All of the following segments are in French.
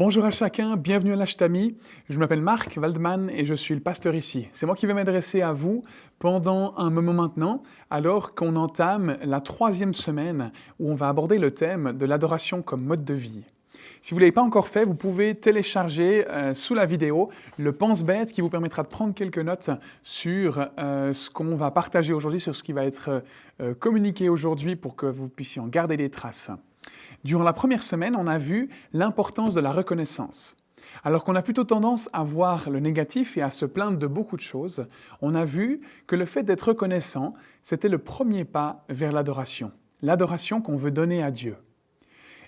Bonjour à chacun, bienvenue à l'Ashtami. Je m'appelle Marc Waldman et je suis le pasteur ici. C'est moi qui vais m'adresser à vous pendant un moment maintenant, alors qu'on entame la troisième semaine où on va aborder le thème de l'adoration comme mode de vie. Si vous ne l'avez pas encore fait, vous pouvez télécharger euh, sous la vidéo le pense-bête qui vous permettra de prendre quelques notes sur euh, ce qu'on va partager aujourd'hui, sur ce qui va être euh, communiqué aujourd'hui pour que vous puissiez en garder des traces. Durant la première semaine, on a vu l'importance de la reconnaissance. Alors qu'on a plutôt tendance à voir le négatif et à se plaindre de beaucoup de choses, on a vu que le fait d'être reconnaissant, c'était le premier pas vers l'adoration. L'adoration qu'on veut donner à Dieu.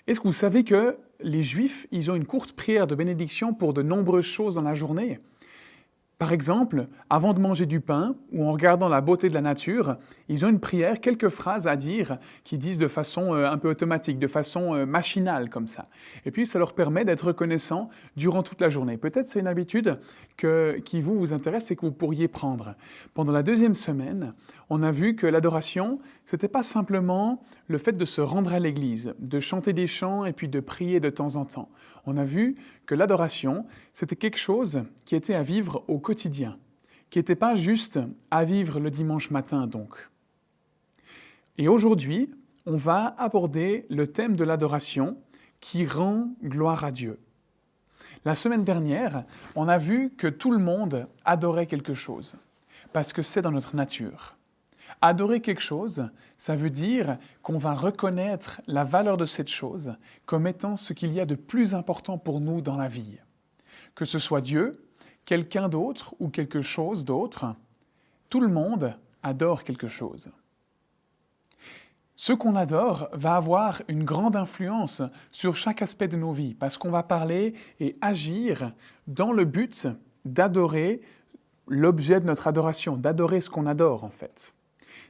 Est-ce que vous savez que les Juifs, ils ont une courte prière de bénédiction pour de nombreuses choses dans la journée? Par exemple, avant de manger du pain ou en regardant la beauté de la nature, ils ont une prière, quelques phrases à dire qui disent de façon euh, un peu automatique, de façon euh, machinale comme ça. Et puis ça leur permet d'être reconnaissants durant toute la journée. Peut-être c'est une habitude qui vous, vous intéresse et que vous pourriez prendre. Pendant la deuxième semaine, on a vu que l'adoration, n'était pas simplement le fait de se rendre à l'église, de chanter des chants et puis de prier de temps en temps on a vu que l'adoration, c'était quelque chose qui était à vivre au quotidien, qui n'était pas juste à vivre le dimanche matin donc. Et aujourd'hui, on va aborder le thème de l'adoration qui rend gloire à Dieu. La semaine dernière, on a vu que tout le monde adorait quelque chose, parce que c'est dans notre nature. Adorer quelque chose, ça veut dire qu'on va reconnaître la valeur de cette chose comme étant ce qu'il y a de plus important pour nous dans la vie. Que ce soit Dieu, quelqu'un d'autre ou quelque chose d'autre, tout le monde adore quelque chose. Ce qu'on adore va avoir une grande influence sur chaque aspect de nos vies, parce qu'on va parler et agir dans le but d'adorer l'objet de notre adoration, d'adorer ce qu'on adore en fait.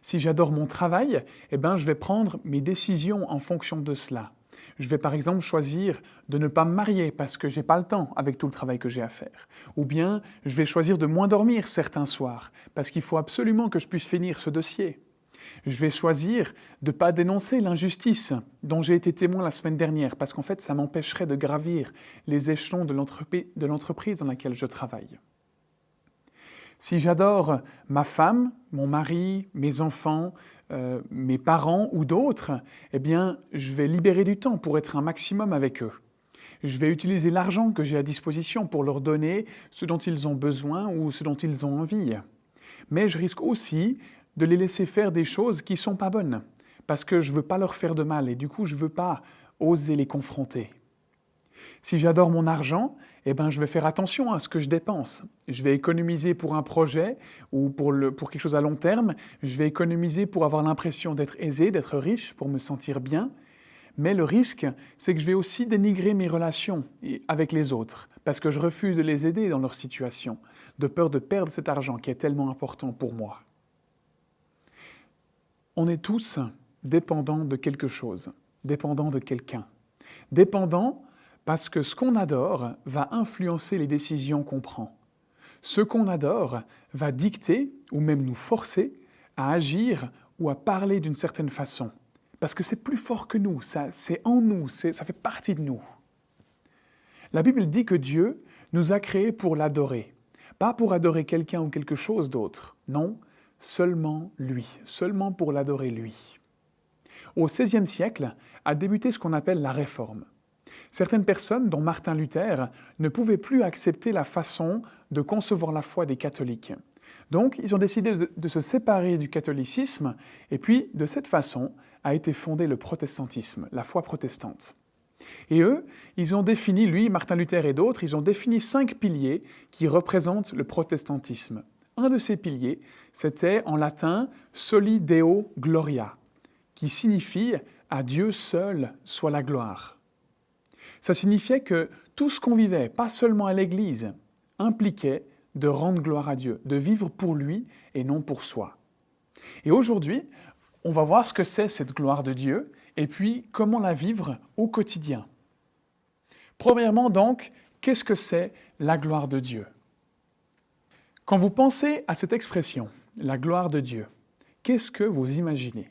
Si j'adore mon travail, eh ben, je vais prendre mes décisions en fonction de cela. Je vais par exemple choisir de ne pas me marier parce que j'ai pas le temps avec tout le travail que j'ai à faire. Ou bien je vais choisir de moins dormir certains soirs parce qu'il faut absolument que je puisse finir ce dossier. Je vais choisir de ne pas dénoncer l'injustice dont j'ai été témoin la semaine dernière parce qu'en fait ça m'empêcherait de gravir les échelons de l'entreprise dans laquelle je travaille. Si j'adore ma femme, mon mari, mes enfants, euh, mes parents ou d'autres, eh bien, je vais libérer du temps pour être un maximum avec eux. Je vais utiliser l'argent que j'ai à disposition pour leur donner ce dont ils ont besoin ou ce dont ils ont envie. Mais je risque aussi de les laisser faire des choses qui ne sont pas bonnes, parce que je ne veux pas leur faire de mal et du coup, je ne veux pas oser les confronter. Si j'adore mon argent, eh ben, je vais faire attention à ce que je dépense. Je vais économiser pour un projet ou pour, le, pour quelque chose à long terme. Je vais économiser pour avoir l'impression d'être aisé, d'être riche, pour me sentir bien. Mais le risque, c'est que je vais aussi dénigrer mes relations avec les autres, parce que je refuse de les aider dans leur situation, de peur de perdre cet argent qui est tellement important pour moi. On est tous dépendants de quelque chose, dépendants de quelqu'un, dépendants parce que ce qu'on adore va influencer les décisions qu'on prend. Ce qu'on adore va dicter ou même nous forcer à agir ou à parler d'une certaine façon. Parce que c'est plus fort que nous, c'est en nous, ça fait partie de nous. La Bible dit que Dieu nous a créés pour l'adorer. Pas pour adorer quelqu'un ou quelque chose d'autre. Non, seulement lui, seulement pour l'adorer lui. Au XVIe siècle a débuté ce qu'on appelle la Réforme. Certaines personnes, dont Martin Luther, ne pouvaient plus accepter la façon de concevoir la foi des catholiques. Donc, ils ont décidé de, se séparer du catholicisme, et puis, de cette façon, a été fondé le protestantisme, la foi protestante. Et eux, ils ont défini, lui, Martin Luther et d'autres, ils ont défini cinq piliers qui représentent le protestantisme. Un de ces piliers, c'était en latin Soli Deo Gloria, qui signifie à Dieu seul soit la gloire. Ça signifiait que tout ce qu'on vivait, pas seulement à l'Église, impliquait de rendre gloire à Dieu, de vivre pour lui et non pour soi. Et aujourd'hui, on va voir ce que c'est cette gloire de Dieu et puis comment la vivre au quotidien. Premièrement donc, qu'est-ce que c'est la gloire de Dieu? Quand vous pensez à cette expression, la gloire de Dieu, qu'est-ce que vous imaginez?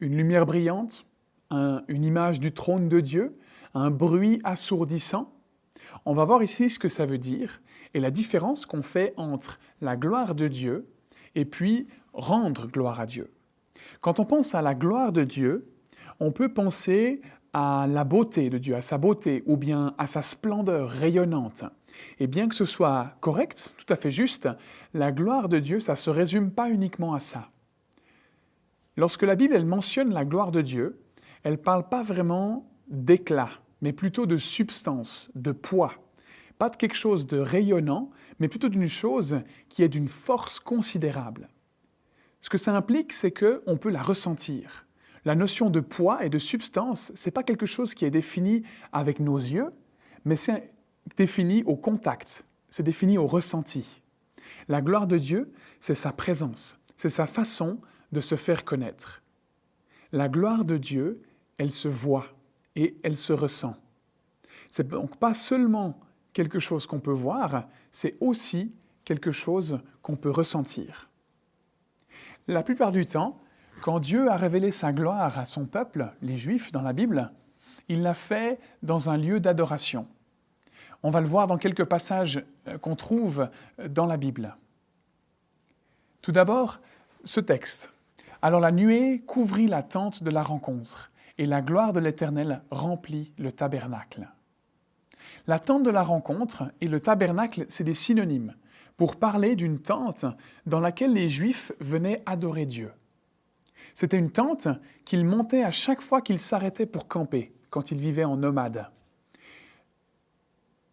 Une lumière brillante? Une image du trône de Dieu? Un bruit assourdissant On va voir ici ce que ça veut dire et la différence qu'on fait entre la gloire de Dieu et puis rendre gloire à Dieu. Quand on pense à la gloire de Dieu, on peut penser à la beauté de Dieu, à sa beauté ou bien à sa splendeur rayonnante. Et bien que ce soit correct, tout à fait juste, la gloire de Dieu, ça ne se résume pas uniquement à ça. Lorsque la Bible elle mentionne la gloire de Dieu, elle ne parle pas vraiment d'éclat, mais plutôt de substance, de poids. Pas de quelque chose de rayonnant, mais plutôt d'une chose qui est d'une force considérable. Ce que ça implique, c'est qu'on peut la ressentir. La notion de poids et de substance, ce n'est pas quelque chose qui est défini avec nos yeux, mais c'est défini au contact, c'est défini au ressenti. La gloire de Dieu, c'est sa présence, c'est sa façon de se faire connaître. La gloire de Dieu, elle se voit et elle se ressent. C'est donc pas seulement quelque chose qu'on peut voir, c'est aussi quelque chose qu'on peut ressentir. La plupart du temps, quand Dieu a révélé sa gloire à son peuple, les Juifs dans la Bible, il l'a fait dans un lieu d'adoration. On va le voir dans quelques passages euh, qu'on trouve euh, dans la Bible. Tout d'abord, ce texte. Alors la nuée couvrit la tente de la rencontre, et la gloire de l'Éternel remplit le tabernacle. La tente de la rencontre et le tabernacle, c'est des synonymes pour parler d'une tente dans laquelle les Juifs venaient adorer Dieu. C'était une tente qu'ils montaient à chaque fois qu'ils s'arrêtaient pour camper, quand ils vivaient en nomade.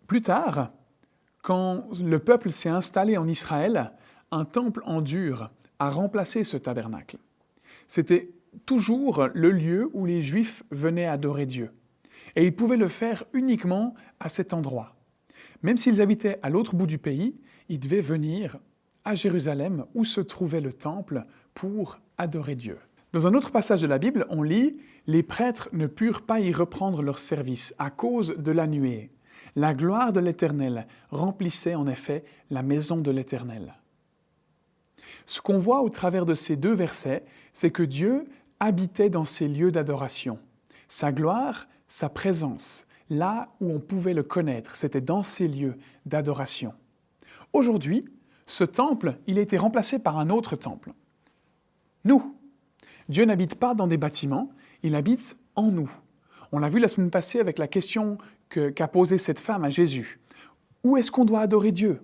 Plus tard, quand le peuple s'est installé en Israël, un temple en dur a remplacé ce tabernacle. C'était toujours le lieu où les Juifs venaient adorer Dieu. Et ils pouvaient le faire uniquement à cet endroit. Même s'ils habitaient à l'autre bout du pays, ils devaient venir à Jérusalem où se trouvait le temple pour adorer Dieu. Dans un autre passage de la Bible, on lit Les prêtres ne purent pas y reprendre leur service à cause de la nuée. La gloire de l'Éternel remplissait en effet la maison de l'Éternel. Ce qu'on voit au travers de ces deux versets, c'est que Dieu habitait dans ces lieux d'adoration. Sa gloire, sa présence, là où on pouvait le connaître, c'était dans ces lieux d'adoration. Aujourd'hui, ce temple, il a été remplacé par un autre temple. Nous. Dieu n'habite pas dans des bâtiments, il habite en nous. On l'a vu la semaine passée avec la question qu'a posée cette femme à Jésus. Où est-ce qu'on doit adorer Dieu?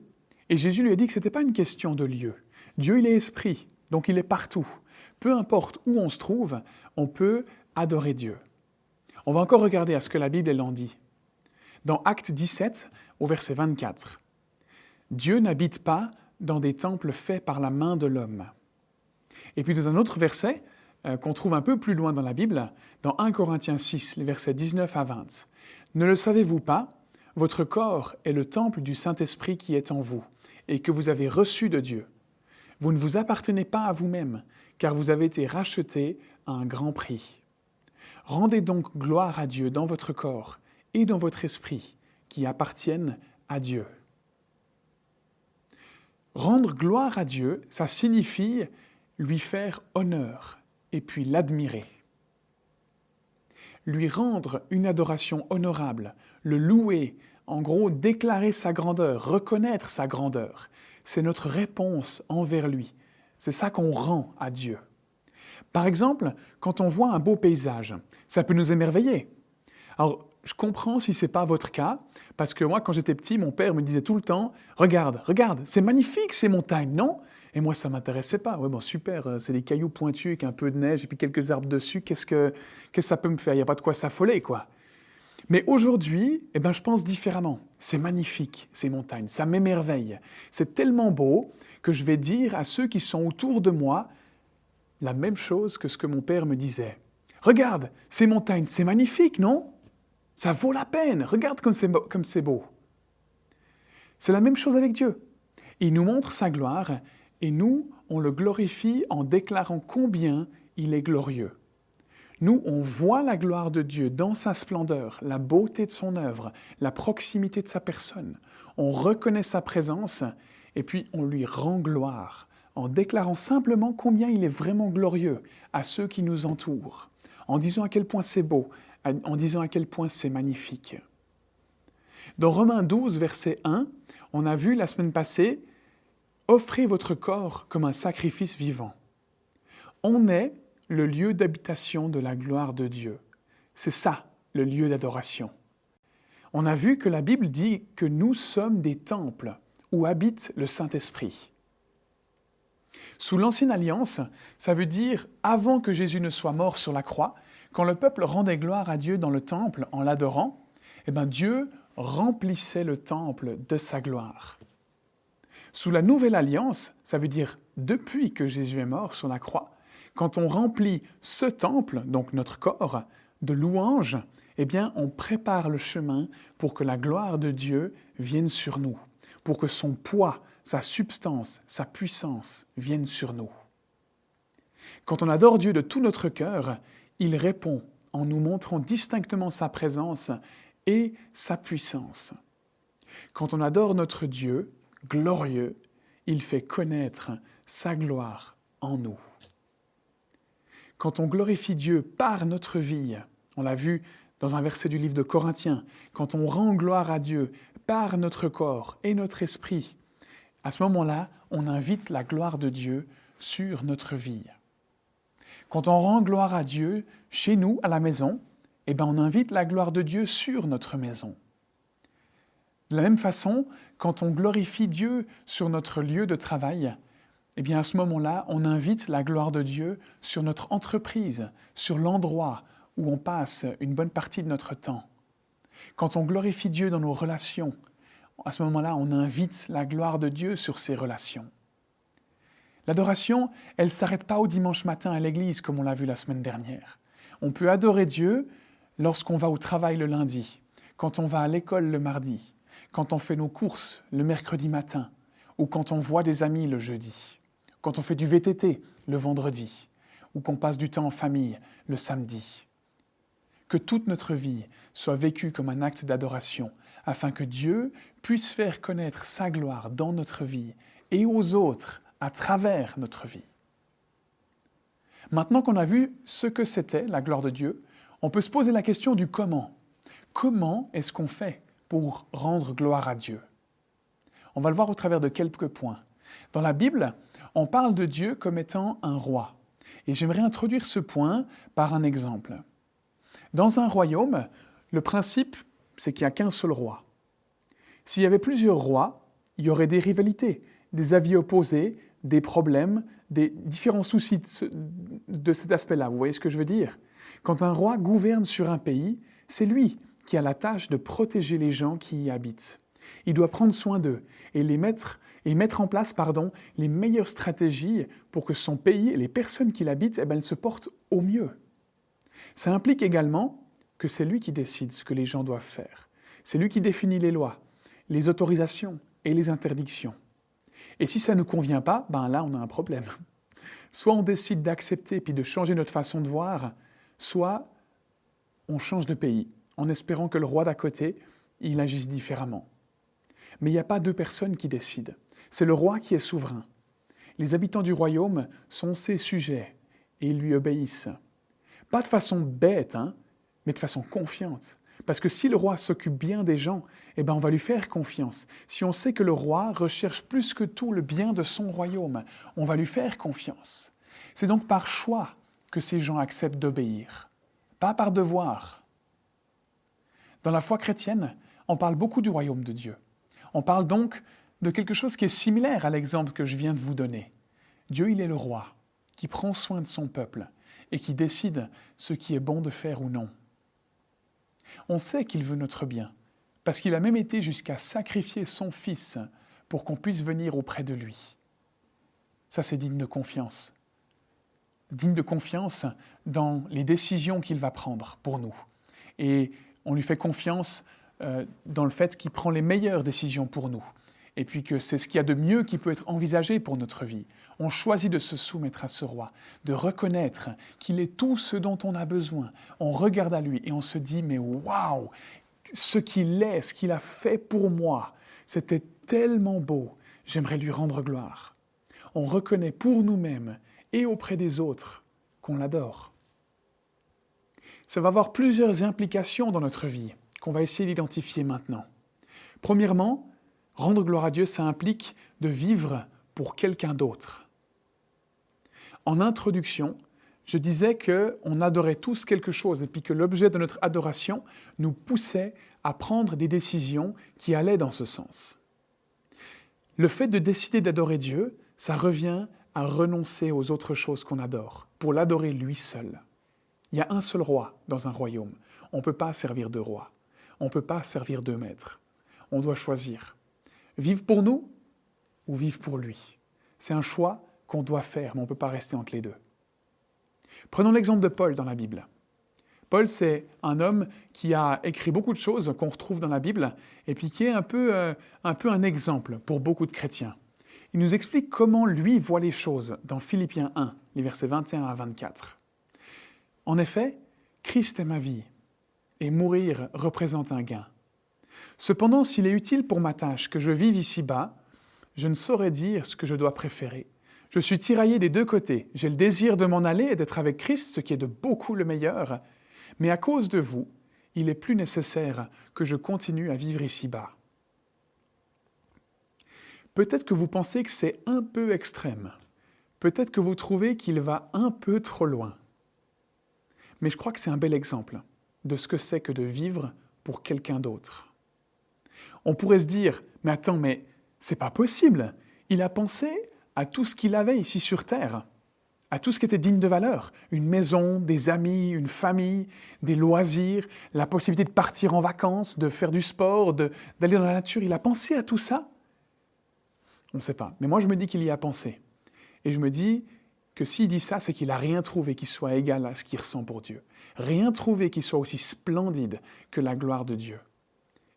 Et Jésus lui a dit que ce n'était pas une question de lieu. Dieu, il est esprit, donc il est partout. Peu importe où on se trouve, on peut adorer Dieu. On va encore regarder à ce que la Bible elle en dit. Dans Acte 17, au verset 24, Dieu n'habite pas dans des temples faits par la main de l'homme. Et puis dans un autre verset, euh, qu'on trouve un peu plus loin dans la Bible, dans 1 Corinthiens 6, les versets 19 à 20. Ne le savez-vous pas Votre corps est le temple du Saint-Esprit qui est en vous, et que vous avez reçu de Dieu. Vous ne vous appartenez pas à vous-même, car vous avez été rachetés à un grand prix. Rendez donc gloire à Dieu dans votre corps et dans votre esprit, qui appartiennent à Dieu. Rendre gloire à Dieu, ça signifie lui faire honneur et puis l'admirer. Lui rendre une adoration honorable, le louer, en gros déclarer sa grandeur, reconnaître sa grandeur, c'est notre réponse envers lui. C'est ça qu'on rend à Dieu. Par exemple, quand on voit un beau paysage, ça peut nous émerveiller. Alors, je comprends si ce n'est pas votre cas, parce que moi, quand j'étais petit, mon père me disait tout le temps Regarde, regarde, c'est magnifique ces montagnes, non? Et moi, ça ne m'intéressait pas. Oui, bon, super, euh, c'est des cailloux pointus avec un peu de neige et puis quelques arbres dessus. Qu'est-ce que, que ça peut me faire? Il n'y a pas de quoi s'affoler, quoi. Mais aujourd'hui, eh ben, je pense différemment. C'est magnifique, ces montagnes, ça m'émerveille. C'est tellement beau que je vais dire à ceux qui sont autour de moi la même chose que ce que mon père me disait. Regarde, ces montagnes, c'est magnifique, non? Ça vaut la peine, regarde comme c'est beau. C'est la même chose avec Dieu. Il nous montre sa gloire et nous, on le glorifie en déclarant combien il est glorieux. Nous, on voit la gloire de Dieu dans sa splendeur, la beauté de son œuvre, la proximité de sa personne. On reconnaît sa présence et puis on lui rend gloire en déclarant simplement combien il est vraiment glorieux à ceux qui nous entourent, en disant à quel point c'est beau, en disant à quel point c'est magnifique. Dans Romains 12, verset 1, on a vu la semaine passée, offrez votre corps comme un sacrifice vivant. On est le lieu d'habitation de la gloire de Dieu. C'est ça, le lieu d'adoration. On a vu que la Bible dit que nous sommes des temples où habite le Saint-Esprit. Sous l'Ancienne Alliance, ça veut dire avant que Jésus ne soit mort sur la croix, quand le peuple rendait gloire à Dieu dans le temple en l'adorant, eh ben Dieu remplissait le temple de sa gloire. Sous la Nouvelle Alliance, ça veut dire depuis que Jésus est mort sur la croix, quand on remplit ce temple, donc notre corps, de louanges, eh bien, on prépare le chemin pour que la gloire de Dieu vienne sur nous, pour que son poids, sa substance, sa puissance viennent sur nous. Quand on adore Dieu de tout notre cœur, il répond en nous montrant distinctement sa présence et sa puissance. Quand on adore notre Dieu, glorieux, il fait connaître sa gloire en nous. Quand on glorifie Dieu par notre vie, on l'a vu dans un verset du livre de Corinthiens, quand on rend gloire à Dieu par notre corps et notre esprit, à ce moment-là, on invite la gloire de Dieu sur notre vie. Quand on rend gloire à Dieu chez nous, à la maison, eh bien, on invite la gloire de Dieu sur notre maison. De la même façon, quand on glorifie Dieu sur notre lieu de travail, eh bien à ce moment-là, on invite la gloire de Dieu sur notre entreprise, sur l'endroit où on passe une bonne partie de notre temps. Quand on glorifie Dieu dans nos relations, à ce moment-là, on invite la gloire de Dieu sur ces relations. L'adoration, elle ne s'arrête pas au dimanche matin à l'église comme on l'a vu la semaine dernière. On peut adorer Dieu lorsqu'on va au travail le lundi, quand on va à l'école le mardi, quand on fait nos courses le mercredi matin, ou quand on voit des amis le jeudi, quand on fait du VTT le vendredi, ou qu'on passe du temps en famille le samedi. Que toute notre vie soit vécue comme un acte d'adoration, afin que Dieu puisse faire connaître sa gloire dans notre vie et aux autres à travers notre vie. Maintenant qu'on a vu ce que c'était la gloire de Dieu, on peut se poser la question du comment. Comment est-ce qu'on fait pour rendre gloire à Dieu? On va le voir au travers de quelques points. Dans la Bible, on parle de Dieu comme étant un roi. Et j'aimerais introduire ce point par un exemple. Dans un royaume, le principe, c'est qu'il n'y a qu'un seul roi. S'il y avait plusieurs rois, il y aurait des rivalités, des avis opposés, des problèmes, des différents soucis de cet aspect-là. Vous voyez ce que je veux dire? Quand un roi gouverne sur un pays, c'est lui qui a la tâche de protéger les gens qui y habitent. Il doit prendre soin d'eux et mettre en place pardon, les meilleures stratégies pour que son pays et les personnes qui l'habitent eh ben, se portent au mieux. Ça implique également que c'est lui qui décide ce que les gens doivent faire. C'est lui qui définit les lois, les autorisations et les interdictions. Et si ça ne convient pas, ben là on a un problème. Soit on décide d'accepter puis de changer notre façon de voir, soit on change de pays en espérant que le roi d'à côté, il agisse différemment. Mais il n'y a pas deux personnes qui décident. C'est le roi qui est souverain. Les habitants du royaume sont ses sujets et ils lui obéissent. Pas de façon bête, hein, mais de façon confiante. Parce que si le roi s'occupe bien des gens, eh ben on va lui faire confiance. Si on sait que le roi recherche plus que tout le bien de son royaume, on va lui faire confiance. C'est donc par choix que ces gens acceptent d'obéir, pas par devoir. Dans la foi chrétienne, on parle beaucoup du royaume de Dieu. On parle donc de quelque chose qui est similaire à l'exemple que je viens de vous donner. Dieu, il est le roi, qui prend soin de son peuple et qui décide ce qui est bon de faire ou non. On sait qu'il veut notre bien, parce qu'il a même été jusqu'à sacrifier son Fils pour qu'on puisse venir auprès de lui. Ça, c'est digne de confiance digne de confiance dans les décisions qu'il va prendre pour nous. Et on lui fait confiance euh, dans le fait qu'il prend les meilleures décisions pour nous. Et puis que c'est ce qu'il y a de mieux qui peut être envisagé pour notre vie. On choisit de se soumettre à ce roi, de reconnaître qu'il est tout ce dont on a besoin. On regarde à lui et on se dit, mais waouh, ce qu'il est, ce qu'il a fait pour moi, c'était tellement beau, j'aimerais lui rendre gloire. On reconnaît pour nous-mêmes et auprès des autres qu'on l'adore. Ça va avoir plusieurs implications dans notre vie qu'on va essayer d'identifier maintenant. Premièrement, rendre gloire à Dieu, ça implique de vivre pour quelqu'un d'autre. En introduction, je disais qu'on adorait tous quelque chose et puis que l'objet de notre adoration nous poussait à prendre des décisions qui allaient dans ce sens. Le fait de décider d'adorer Dieu, ça revient à renoncer aux autres choses qu'on adore pour l'adorer lui seul. Il y a un seul roi dans un royaume. On ne peut pas servir deux rois. On ne peut pas servir deux maîtres. On doit choisir. Vivre pour nous ou vivre pour lui. C'est un choix qu'on doit faire, mais on ne peut pas rester entre les deux. Prenons l'exemple de Paul dans la Bible. Paul, c'est un homme qui a écrit beaucoup de choses qu'on retrouve dans la Bible, et puis qui est un peu, euh, un peu un exemple pour beaucoup de chrétiens. Il nous explique comment lui voit les choses dans Philippiens 1, les versets 21 à 24. En effet, Christ est ma vie, et mourir représente un gain. Cependant, s'il est utile pour ma tâche que je vive ici-bas, je ne saurais dire ce que je dois préférer. Je suis tiraillé des deux côtés. J'ai le désir de m'en aller et d'être avec Christ, ce qui est de beaucoup le meilleur. Mais à cause de vous, il est plus nécessaire que je continue à vivre ici-bas. Peut-être que vous pensez que c'est un peu extrême. Peut-être que vous trouvez qu'il va un peu trop loin. Mais je crois que c'est un bel exemple de ce que c'est que de vivre pour quelqu'un d'autre. On pourrait se dire, mais attends, mais c'est pas possible. Il a pensé à tout ce qu'il avait ici sur Terre, à tout ce qui était digne de valeur. Une maison, des amis, une famille, des loisirs, la possibilité de partir en vacances, de faire du sport, d'aller dans la nature. Il a pensé à tout ça On ne sait pas. Mais moi, je me dis qu'il y a pensé. Et je me dis que s'il dit ça, c'est qu'il n'a rien trouvé qui soit égal à ce qu'il ressent pour Dieu. Rien trouvé qui soit aussi splendide que la gloire de Dieu.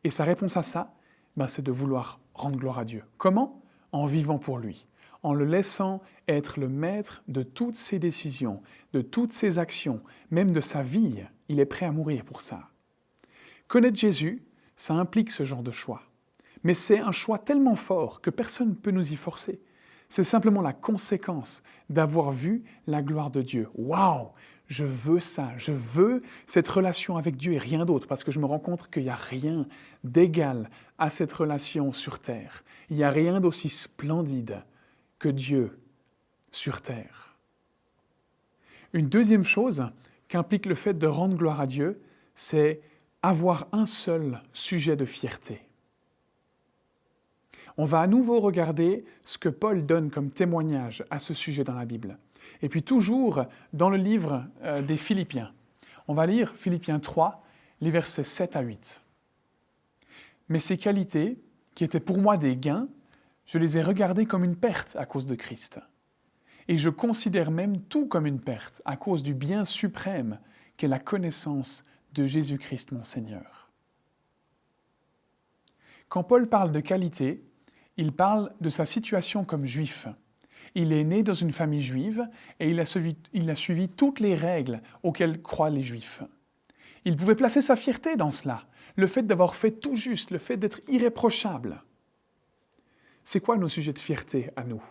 Et sa réponse à ça, ben, c'est de vouloir rendre gloire à Dieu. Comment? En vivant pour lui en le laissant être le maître de toutes ses décisions, de toutes ses actions, même de sa vie. Il est prêt à mourir pour ça. Connaître Jésus, ça implique ce genre de choix. Mais c'est un choix tellement fort que personne ne peut nous y forcer. C'est simplement la conséquence d'avoir vu la gloire de Dieu. Waouh Je veux ça, je veux cette relation avec Dieu et rien d'autre, parce que je me rends compte qu'il n'y a rien d'égal à cette relation sur terre. Il n'y a rien d'aussi splendide que Dieu sur terre. Une deuxième chose qu'implique le fait de rendre gloire à Dieu, c'est avoir un seul sujet de fierté. On va à nouveau regarder ce que Paul donne comme témoignage à ce sujet dans la Bible. Et puis toujours dans le livre euh, des Philippiens. On va lire Philippiens 3, les versets 7 à 8. Mais ces qualités, qui étaient pour moi des gains, je les ai regardés comme une perte à cause de Christ. Et je considère même tout comme une perte à cause du bien suprême qu'est la connaissance de Jésus-Christ mon Seigneur. Quand Paul parle de qualité, il parle de sa situation comme juif. Il est né dans une famille juive et il a, suivi, toutes les règles auxquelles croient les juifs. Il pouvait placer sa fierté dans cela, le fait d'avoir fait tout juste, le fait d'être irréprochable. C'est quoi nos sujets de fierté à nous?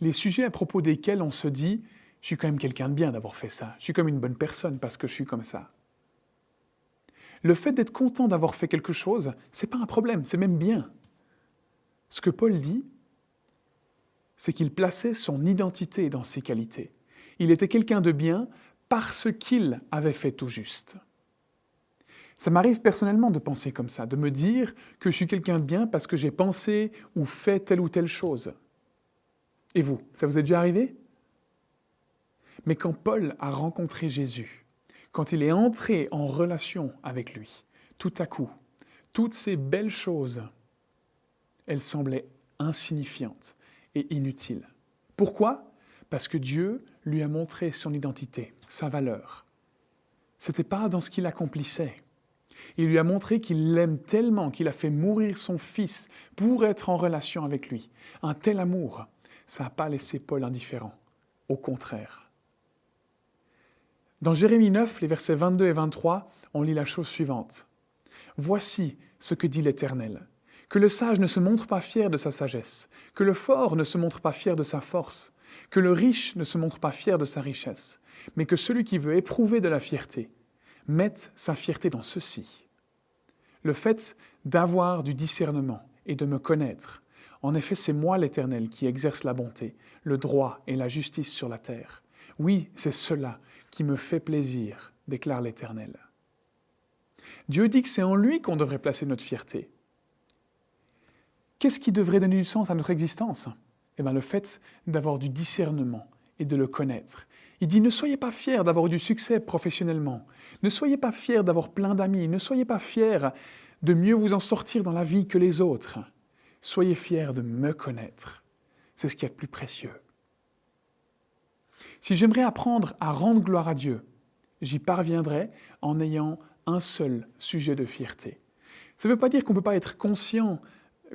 Les sujets à propos desquels on se dit je suis quand même quelqu'un de bien d'avoir fait ça, je suis comme une bonne personne parce que je suis comme ça. Le fait d'être content d'avoir fait quelque chose, c'est pas un problème, c'est même bien. Ce que Paul dit, c'est qu'il plaçait son identité dans ses qualités. Il était quelqu'un de bien parce qu'il avait fait tout juste. Ça m'arrive personnellement de penser comme ça, de me dire que je suis quelqu'un de bien parce que j'ai pensé ou fait telle ou telle chose. Et vous, ça vous est déjà arrivé? Mais quand Paul a rencontré Jésus, quand il est entré en relation avec lui, tout à coup, toutes ces belles choses, elles semblaient insignifiantes et inutiles. Pourquoi? Parce que Dieu lui a montré son identité, sa valeur. Ce n'était pas dans ce qu'il accomplissait, il lui a montré qu'il l'aime tellement qu'il a fait mourir son fils pour être en relation avec lui. Un tel amour, ça n'a pas laissé Paul indifférent. Au contraire. Dans Jérémie 9, les versets 22 et 23, on lit la chose suivante. Voici ce que dit l'Éternel. Que le sage ne se montre pas fier de sa sagesse, que le fort ne se montre pas fier de sa force, que le riche ne se montre pas fier de sa richesse, mais que celui qui veut éprouver de la fierté mette sa fierté dans ceci le fait d'avoir du discernement et de me connaître. En effet, c'est moi l'Éternel qui exerce la bonté, le droit et la justice sur la terre. Oui, c'est cela qui me fait plaisir, déclare l'Éternel. Dieu dit que c'est en lui qu'on devrait placer notre fierté. Qu'est-ce qui devrait donner du sens à notre existence? Eh bien, le fait d'avoir du discernement et de le connaître. Il dit, ne soyez pas fiers d'avoir eu du succès professionnellement. Ne soyez pas fiers d'avoir plein d'amis. Ne soyez pas fiers de mieux vous en sortir dans la vie que les autres. Soyez fiers de me connaître. C'est ce qui est le plus précieux. Si j'aimerais apprendre à rendre gloire à Dieu, j'y parviendrai en ayant un seul sujet de fierté. Ça ne veut pas dire qu'on ne peut pas être conscient,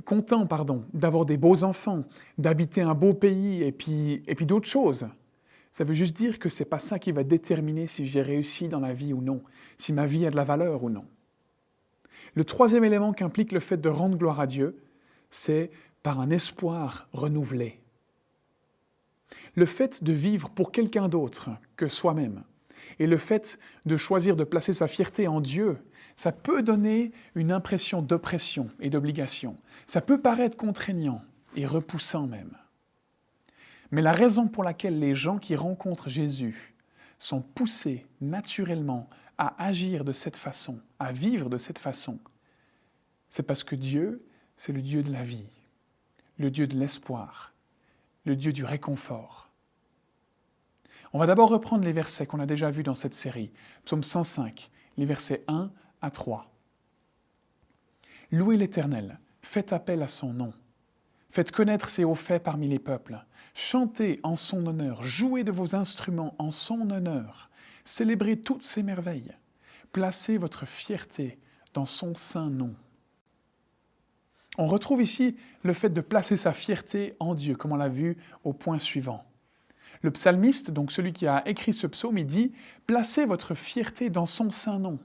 content pardon, d'avoir des beaux enfants, d'habiter un beau pays et puis, et puis d'autres choses. Ça veut juste dire que ce n'est pas ça qui va déterminer si j'ai réussi dans la vie ou non, si ma vie a de la valeur ou non. Le troisième élément qu'implique le fait de rendre gloire à Dieu, c'est par un espoir renouvelé. Le fait de vivre pour quelqu'un d'autre que soi-même et le fait de choisir de placer sa fierté en Dieu, ça peut donner une impression d'oppression et d'obligation. Ça peut paraître contraignant et repoussant même. Mais la raison pour laquelle les gens qui rencontrent Jésus sont poussés naturellement à agir de cette façon, à vivre de cette façon, c'est parce que Dieu, c'est le Dieu de la vie, le Dieu de l'espoir, le Dieu du réconfort. On va d'abord reprendre les versets qu'on a déjà vus dans cette série, psaume 105, les versets 1 à 3. Louez l'Éternel, faites appel à son nom, faites connaître ses hauts faits parmi les peuples, chantez en son honneur, jouez de vos instruments en son honneur, célébrez toutes ses merveilles, placez votre fierté dans son saint nom. On retrouve ici le fait de placer sa fierté en Dieu, comme on l'a vu au point suivant. Le psalmiste, donc celui qui a écrit ce psaume, il dit Placez votre fierté dans son saint nom.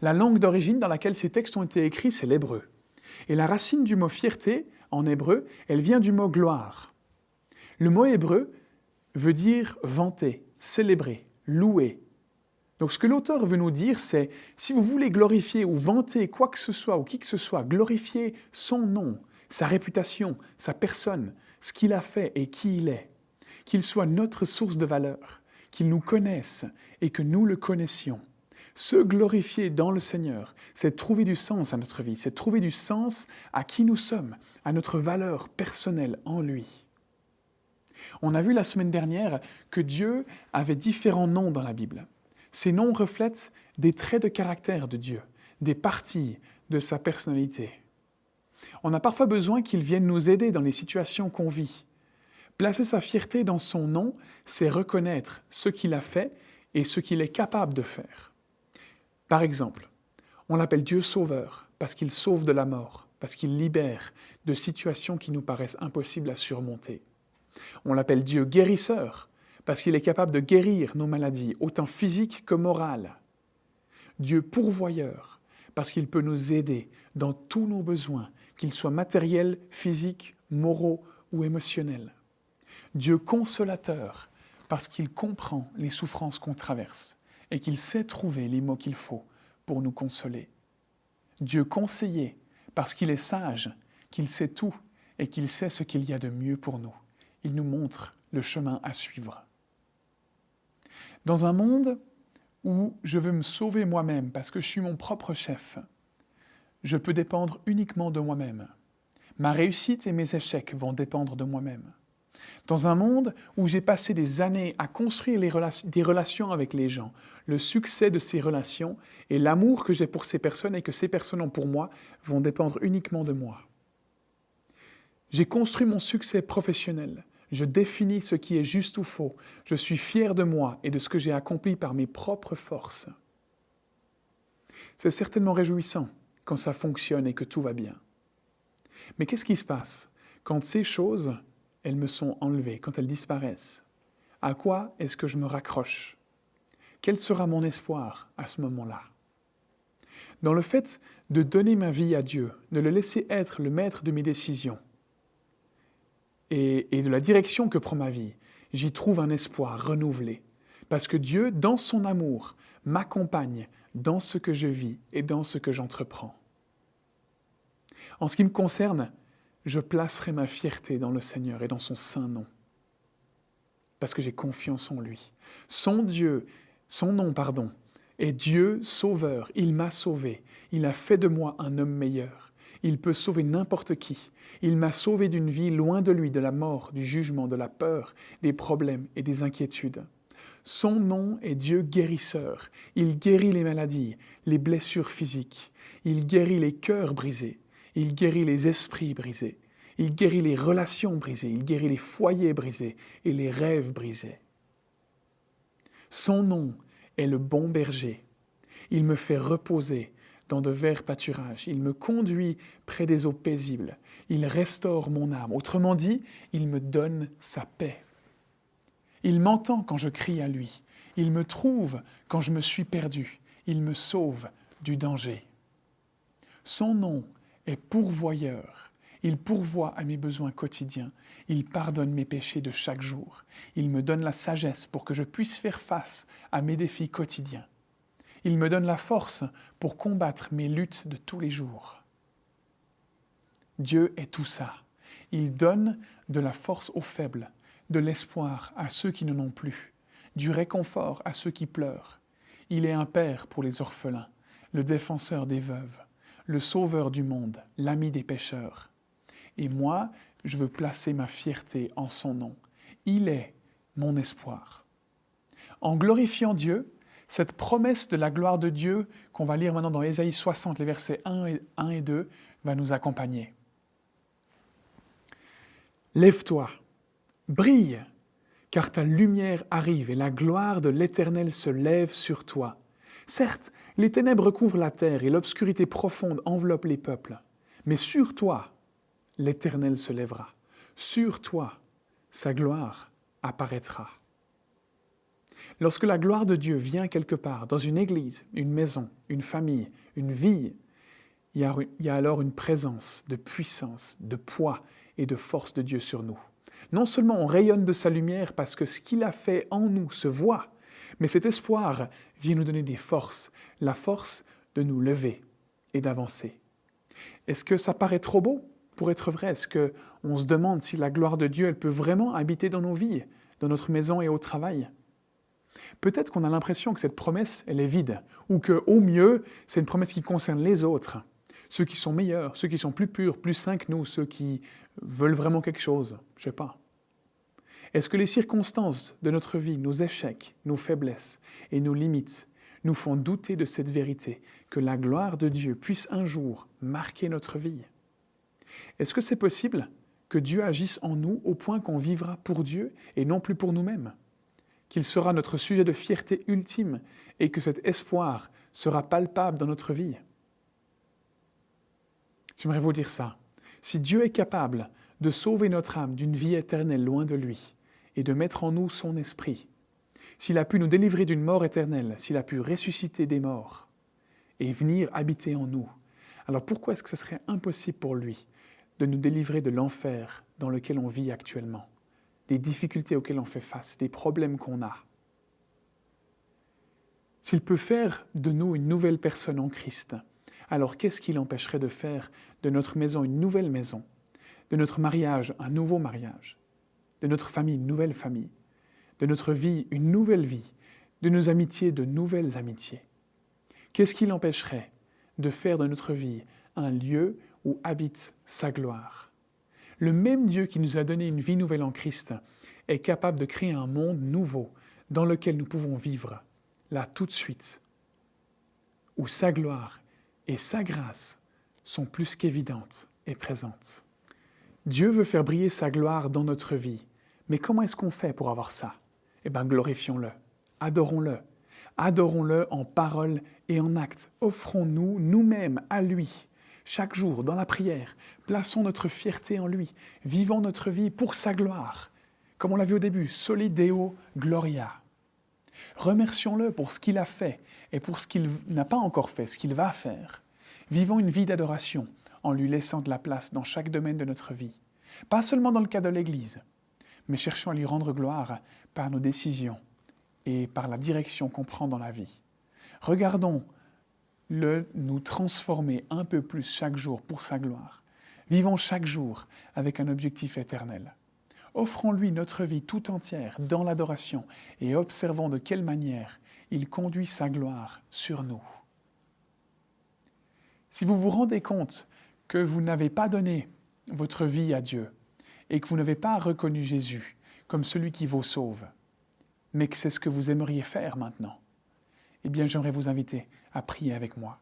La langue d'origine dans laquelle ces textes ont été écrits, c'est l'hébreu. Et la racine du mot fierté, en hébreu, elle vient du mot gloire. Le mot hébreu veut dire vanter, célébrer, louer, donc ce que l'auteur veut nous dire, c'est si vous voulez glorifier ou vanter quoi que ce soit ou qui que ce soit, glorifier son nom, sa réputation, sa personne, ce qu'il a fait et qui il est, qu'il soit notre source de valeur, qu'il nous connaisse et que nous le connaissions. Se glorifier dans le Seigneur, c'est trouver du sens à notre vie, c'est trouver du sens à qui nous sommes, à notre valeur personnelle en lui. On a vu la semaine dernière que Dieu avait différents noms dans la Bible. Ces noms reflètent des traits de caractère de Dieu, des parties de sa personnalité. On a parfois besoin qu'il vienne nous aider dans les situations qu'on vit. Placer sa fierté dans son nom, c'est reconnaître ce qu'il a fait et ce qu'il est capable de faire. Par exemple, on l'appelle Dieu sauveur parce qu'il sauve de la mort, parce qu'il libère de situations qui nous paraissent impossibles à surmonter. On l'appelle Dieu guérisseur parce qu'il est capable de guérir nos maladies, autant physiques que morales. Dieu pourvoyeur, parce qu'il peut nous aider dans tous nos besoins, qu'ils soient matériels, physiques, moraux ou émotionnels. Dieu consolateur, parce qu'il comprend les souffrances qu'on traverse et qu'il sait trouver les mots qu'il faut pour nous consoler. Dieu conseiller, parce qu'il est sage, qu'il sait tout et qu'il sait ce qu'il y a de mieux pour nous. Il nous montre le chemin à suivre. Dans un monde où je veux me sauver moi-même parce que je suis mon propre chef, je peux dépendre uniquement de moi-même. Ma réussite et mes échecs vont dépendre de moi-même. Dans un monde où j'ai passé des années à construire des relations avec les gens, le succès de ces relations et l'amour que j'ai pour ces personnes et que ces personnes ont pour moi vont dépendre uniquement de moi. J'ai construit mon succès professionnel je définis ce qui est juste ou faux. Je suis fier de moi et de ce que j'ai accompli par mes propres forces. C'est certainement réjouissant quand ça fonctionne et que tout va bien. Mais qu'est-ce qui se passe quand ces choses, elles me sont enlevées, quand elles disparaissent? À quoi est-ce que je me raccroche? Quel sera mon espoir à ce moment-là? Dans le fait de donner ma vie à Dieu, de le laisser être le maître de mes décisions, et, de la direction que prend ma vie, j'y trouve un espoir renouvelé. Parce que Dieu, dans son amour, m'accompagne dans ce que je vis et dans ce que j'entreprends. En ce qui me concerne, je placerai ma fierté dans le Seigneur et dans son saint nom. Parce que j'ai confiance en lui. Son Dieu, son nom, pardon, est Dieu sauveur. Il m'a sauvé. Il a fait de moi un homme meilleur. Il peut sauver n'importe qui. Il m'a sauvé d'une vie loin de lui, de la mort, du jugement, de la peur, des problèmes et des inquiétudes. Son nom est Dieu guérisseur. Il guérit les maladies, les blessures physiques. Il guérit les cœurs brisés. Il guérit les esprits brisés. Il guérit les relations brisées. Il guérit les foyers brisés et les rêves brisés. Son nom est le bon berger. Il me fait reposer dans de verts pâturages. Il me conduit près des eaux paisibles. Il restaure mon âme. Autrement dit, il me donne sa paix. Il m'entend quand je crie à lui. Il me trouve quand je me suis perdu. Il me sauve du danger. Son nom est pourvoyeur. Il pourvoit à mes besoins quotidiens. Il pardonne mes péchés de chaque jour. Il me donne la sagesse pour que je puisse faire face à mes défis quotidiens. Il me donne la force pour combattre mes luttes de tous les jours. Dieu est tout ça. Il donne de la force aux faibles, de l'espoir à ceux qui n'en ont plus, du réconfort à ceux qui pleurent. Il est un père pour les orphelins, le défenseur des veuves, le sauveur du monde, l'ami des pécheurs. Et moi, je veux placer ma fierté en son nom. Il est mon espoir. En glorifiant Dieu, cette promesse de la gloire de Dieu qu'on va lire maintenant dans Ésaïe 60, les versets 1 et, 1 et 2, va nous accompagner. Lève-toi, brille, car ta lumière arrive et la gloire de l'Éternel se lève sur toi. Certes, les ténèbres couvrent la terre et l'obscurité profonde enveloppe les peuples, mais sur toi, l'Éternel se lèvera. Sur toi, sa gloire apparaîtra. Lorsque la gloire de Dieu vient quelque part, dans une église, une maison, une famille, une vie, il y, a, alors une présence de puissance, de poids et de force de Dieu sur nous. Non seulement on rayonne de sa lumière parce que ce qu'il a fait en nous se voit, mais cet espoir vient nous donner des forces, la force de nous lever et d'avancer. Est-ce que ça paraît trop beau pour être vrai? Est-ce qu'on se demande si la gloire de Dieu, elle peut vraiment habiter dans nos vies, dans notre maison et au travail? Peut-être qu'on a l'impression que cette promesse, elle est vide, ou que, au mieux, c'est une promesse qui concerne les autres, ceux qui sont meilleurs, ceux qui sont plus purs, plus saints que nous, ceux qui veulent vraiment quelque chose, je sais pas. Est-ce que les circonstances de notre vie, nos échecs, nos faiblesses et nos limites nous font douter de cette vérité, que la gloire de Dieu puisse un jour marquer notre vie? Est-ce que c'est possible que Dieu agisse en nous au point qu'on vivra pour Dieu et non plus pour nous-mêmes? Qu'il sera notre sujet de fierté ultime et que cet espoir sera palpable dans notre vie J'aimerais vous dire ça. Si Dieu est capable de sauver notre âme d'une vie éternelle loin de lui et de mettre en nous son esprit, s'il a pu nous délivrer d'une mort éternelle, s'il a pu ressusciter des morts et venir habiter en nous, alors pourquoi est-ce que ce serait impossible pour lui de nous délivrer de l'enfer dans lequel on vit actuellement, des difficultés auxquelles on fait face, des problèmes qu'on a. S'il peut faire de nous une nouvelle personne en Christ, alors qu'est-ce qui l'empêcherait de faire de notre maison une nouvelle maison, de notre mariage un nouveau mariage, de notre famille une nouvelle famille, de notre vie une nouvelle vie, de nos amitiés de nouvelles amitiés? Qu'est-ce qui l'empêcherait de faire de notre vie un lieu où habite sa gloire? Le même Dieu qui nous a donné une vie nouvelle en Christ est capable de créer un monde nouveau dans lequel nous pouvons vivre, là tout de suite, où sa gloire et sa grâce sont plus qu'évidentes et présentes. Dieu veut faire briller sa gloire dans notre vie, mais comment est-ce qu'on fait pour avoir ça? Eh bien, glorifions-le, adorons-le, adorons-le en parole et en acte. Offrons-nous nous-mêmes à lui, chaque jour, dans la prière. Plaçons notre fierté en lui, vivons notre vie pour sa gloire. Comme on l'a vu au début, Solideo Gloria. Remercions-le pour ce qu'il a fait et pour ce qu'il n'a pas encore fait, ce qu'il va faire. Vivons une vie d'adoration en lui laissant de la place dans chaque domaine de notre vie. Pas seulement dans le cas de l'Église, mais cherchons à lui rendre gloire par nos décisions et par la direction qu'on prend dans la vie. Regardons-le nous transformer un peu plus chaque jour pour sa gloire, Vivons chaque jour avec un objectif éternel. Offrons-lui notre vie tout entière dans l'adoration et observons de quelle manière il conduit sa gloire sur nous. Si vous vous rendez compte que vous n'avez pas donné votre vie à Dieu et que vous n'avez pas reconnu Jésus comme celui qui vous sauve, mais que c'est ce que vous aimeriez faire maintenant, eh bien j'aimerais vous inviter à prier avec moi.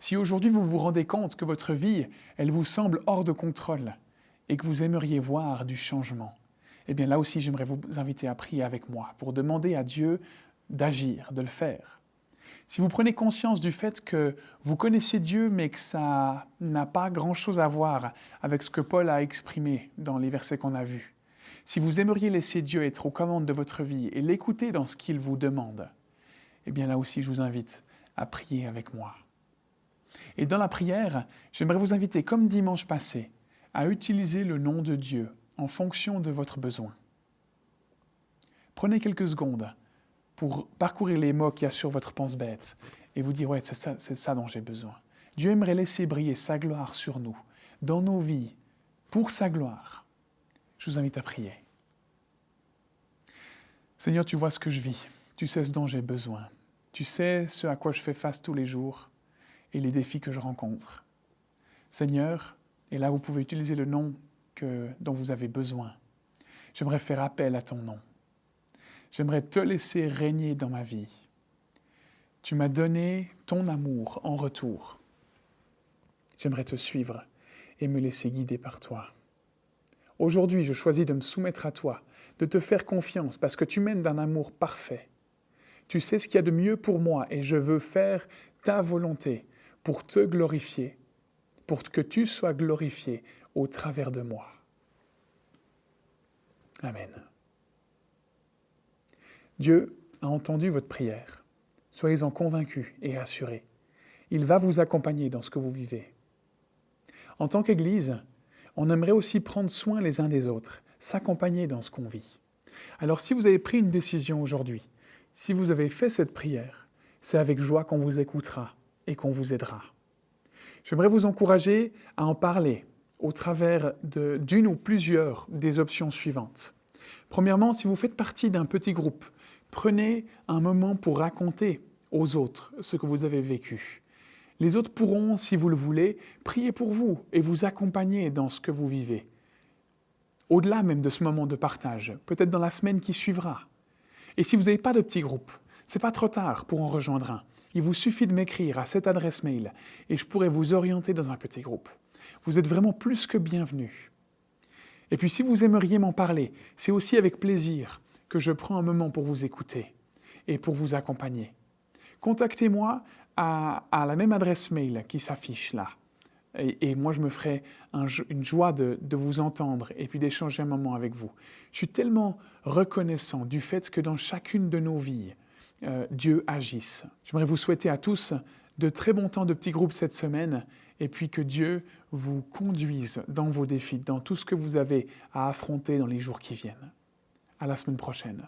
Si aujourd'hui vous vous rendez compte que votre vie, elle vous semble hors de contrôle et que vous aimeriez voir du changement, eh bien là aussi j'aimerais vous inviter à prier avec moi pour demander à Dieu d'agir, de le faire. Si vous prenez conscience du fait que vous connaissez Dieu, mais que ça n'a pas grand-chose à voir avec ce que Paul a exprimé dans les versets qu'on a vus, si vous aimeriez laisser Dieu être aux commandes de votre vie et l'écouter dans ce qu'il vous demande, eh bien là aussi je vous invite à prier avec moi. Et dans la prière, j'aimerais vous inviter, comme dimanche passé, à utiliser le nom de Dieu en fonction de votre besoin. Prenez quelques secondes pour parcourir les mots qu'il y a sur votre pense-bête et vous dire, ouais, c'est ça, c'est ça dont j'ai besoin. Dieu aimerait laisser briller sa gloire sur nous, dans nos vies, pour sa gloire. Je vous invite à prier. Seigneur, tu vois ce que je vis, tu sais ce dont j'ai besoin, tu sais ce à quoi je fais face tous les jours et les défis que je rencontre. Seigneur, et là vous pouvez utiliser le nom dont vous avez besoin. J'aimerais faire appel à ton nom. J'aimerais te laisser régner dans ma vie. Tu m'as donné ton amour en retour. J'aimerais te suivre et me laisser guider par toi. Aujourd'hui, je choisis de me soumettre à toi, de te faire confiance parce que tu m'aimes d'un amour parfait. Tu sais ce qu'il y a de mieux pour moi et je veux faire ta volonté pour te glorifier, pour que tu sois glorifié au travers de moi. Amen. Dieu a entendu votre prière. Soyez-en convaincus et assurés. Il va vous accompagner dans ce que vous vivez. En tant qu'Église, on aimerait aussi prendre soin les uns des autres, s'accompagner dans ce qu'on vit. Alors si vous avez pris une décision aujourd'hui, si vous avez fait cette prière, c'est avec joie qu'on vous écoutera et qu'on vous aidera. J'aimerais vous encourager à en parler au travers d'une ou plusieurs des options suivantes. Premièrement, si vous faites partie d'un petit groupe, Prenez un moment pour raconter aux autres ce que vous avez vécu. Les autres pourront, si vous le voulez, prier pour vous et vous accompagner dans ce que vous vivez. Au-delà même de ce moment de partage, peut-être dans la semaine qui suivra. Et si vous n'avez pas de petit groupe, c'est pas trop tard pour en rejoindre un. Il vous suffit de m'écrire à cette adresse mail et je pourrai vous orienter dans un petit groupe. Vous êtes vraiment plus que bienvenus. Et puis si vous aimeriez m'en parler, c'est aussi avec plaisir que je prends un moment pour vous écouter et pour vous accompagner. Contactez-moi à, la même adresse mail qui s'affiche là. Et, moi, je me ferai une joie de, vous entendre et puis d'échanger un moment avec vous. Je suis tellement reconnaissant du fait que dans chacune de nos vies, euh, Dieu agisse. J'aimerais vous souhaiter à tous de très bons temps de petits groupes cette semaine et puis que Dieu vous conduise dans vos défis, dans tout ce que vous avez à affronter dans les jours qui viennent. À la semaine prochaine.